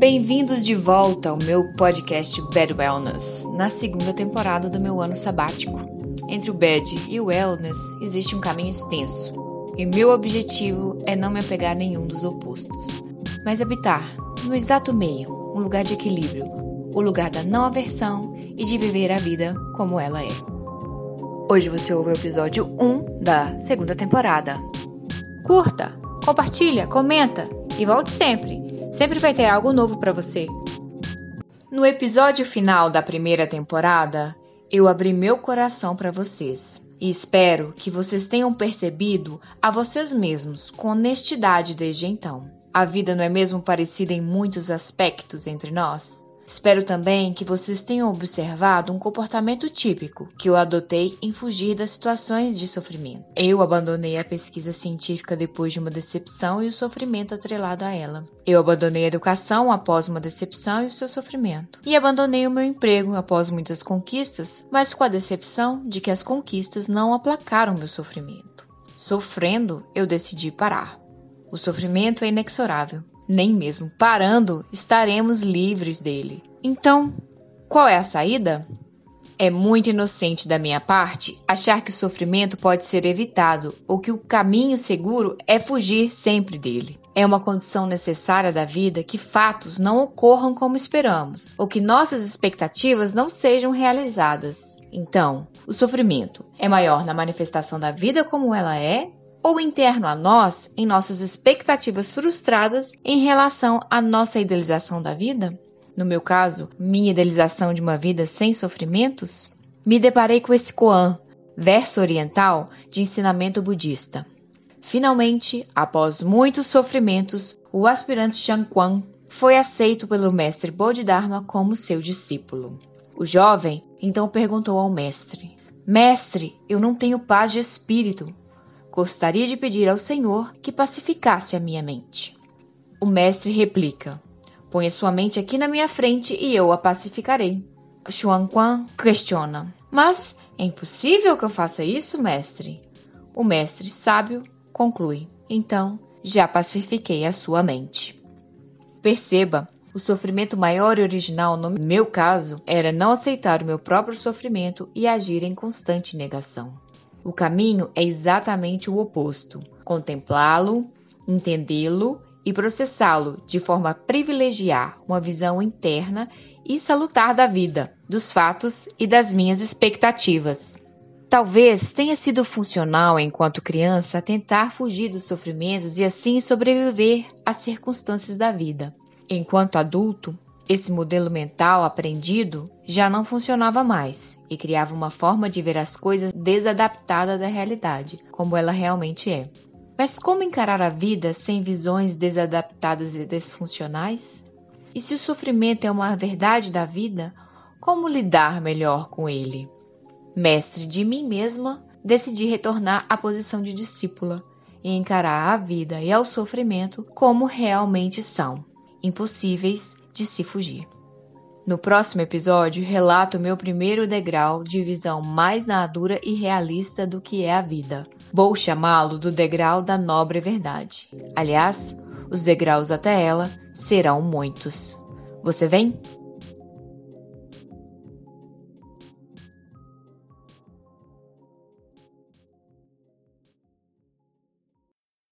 Bem-vindos de volta ao meu podcast Bad Wellness, na segunda temporada do meu ano sabático. Entre o Bad e o Wellness existe um caminho extenso, e meu objetivo é não me apegar a nenhum dos opostos, mas habitar no exato meio, um lugar de equilíbrio, o lugar da não aversão e de viver a vida como ela é. Hoje você ouve o episódio 1 da segunda temporada. Curta, compartilha, comenta e volte sempre Sempre vai ter algo novo para você. No episódio final da primeira temporada, eu abri meu coração para vocês. E espero que vocês tenham percebido a vocês mesmos com honestidade desde então. A vida não é mesmo parecida em muitos aspectos entre nós? Espero também que vocês tenham observado um comportamento típico que eu adotei em fugir das situações de sofrimento. Eu abandonei a pesquisa científica depois de uma decepção e o sofrimento atrelado a ela. Eu abandonei a educação após uma decepção e o seu sofrimento. E abandonei o meu emprego após muitas conquistas, mas com a decepção de que as conquistas não aplacaram meu sofrimento. Sofrendo, eu decidi parar. O sofrimento é inexorável nem mesmo parando estaremos livres dele. Então, qual é a saída? É muito inocente da minha parte achar que o sofrimento pode ser evitado ou que o caminho seguro é fugir sempre dele. É uma condição necessária da vida que fatos não ocorram como esperamos ou que nossas expectativas não sejam realizadas. Então, o sofrimento é maior na manifestação da vida como ela é ou interno a nós em nossas expectativas frustradas em relação à nossa idealização da vida? No meu caso, minha idealização de uma vida sem sofrimentos? Me deparei com esse koan, verso oriental de ensinamento budista. Finalmente, após muitos sofrimentos, o aspirante Shangquan foi aceito pelo mestre Bodhidharma como seu discípulo. O jovem então perguntou ao mestre: Mestre, eu não tenho paz de espírito. Gostaria de pedir ao Senhor que pacificasse a minha mente. O mestre replica: Ponha sua mente aqui na minha frente e eu a pacificarei. Xuan Quan questiona: Mas é impossível que eu faça isso, mestre? O mestre sábio conclui: Então já pacifiquei a sua mente. Perceba, o sofrimento maior e original no meu caso era não aceitar o meu próprio sofrimento e agir em constante negação. O caminho é exatamente o oposto: contemplá-lo, entendê-lo e processá-lo de forma a privilegiar uma visão interna e salutar da vida, dos fatos e das minhas expectativas. Talvez tenha sido funcional enquanto criança tentar fugir dos sofrimentos e assim sobreviver às circunstâncias da vida. Enquanto adulto, esse modelo mental aprendido já não funcionava mais e criava uma forma de ver as coisas desadaptada da realidade, como ela realmente é. Mas como encarar a vida sem visões desadaptadas e desfuncionais? E se o sofrimento é uma verdade da vida, como lidar melhor com ele? Mestre de mim mesma, decidi retornar à posição de discípula e encarar a vida e ao sofrimento como realmente são, impossíveis de se fugir. No próximo episódio, relato meu primeiro degrau de visão mais madura e realista do que é a vida. Vou chamá-lo do degrau da nobre verdade. Aliás, os degraus até ela serão muitos. Você vem?